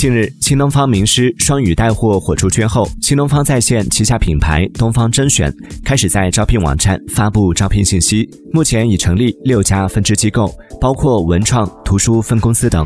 近日新东方名师双语带货火出圈后新东方在线旗下品牌东方甄选开始在招聘网站发布招聘信息目前已成立六家分支机构包括文创图书分公司等。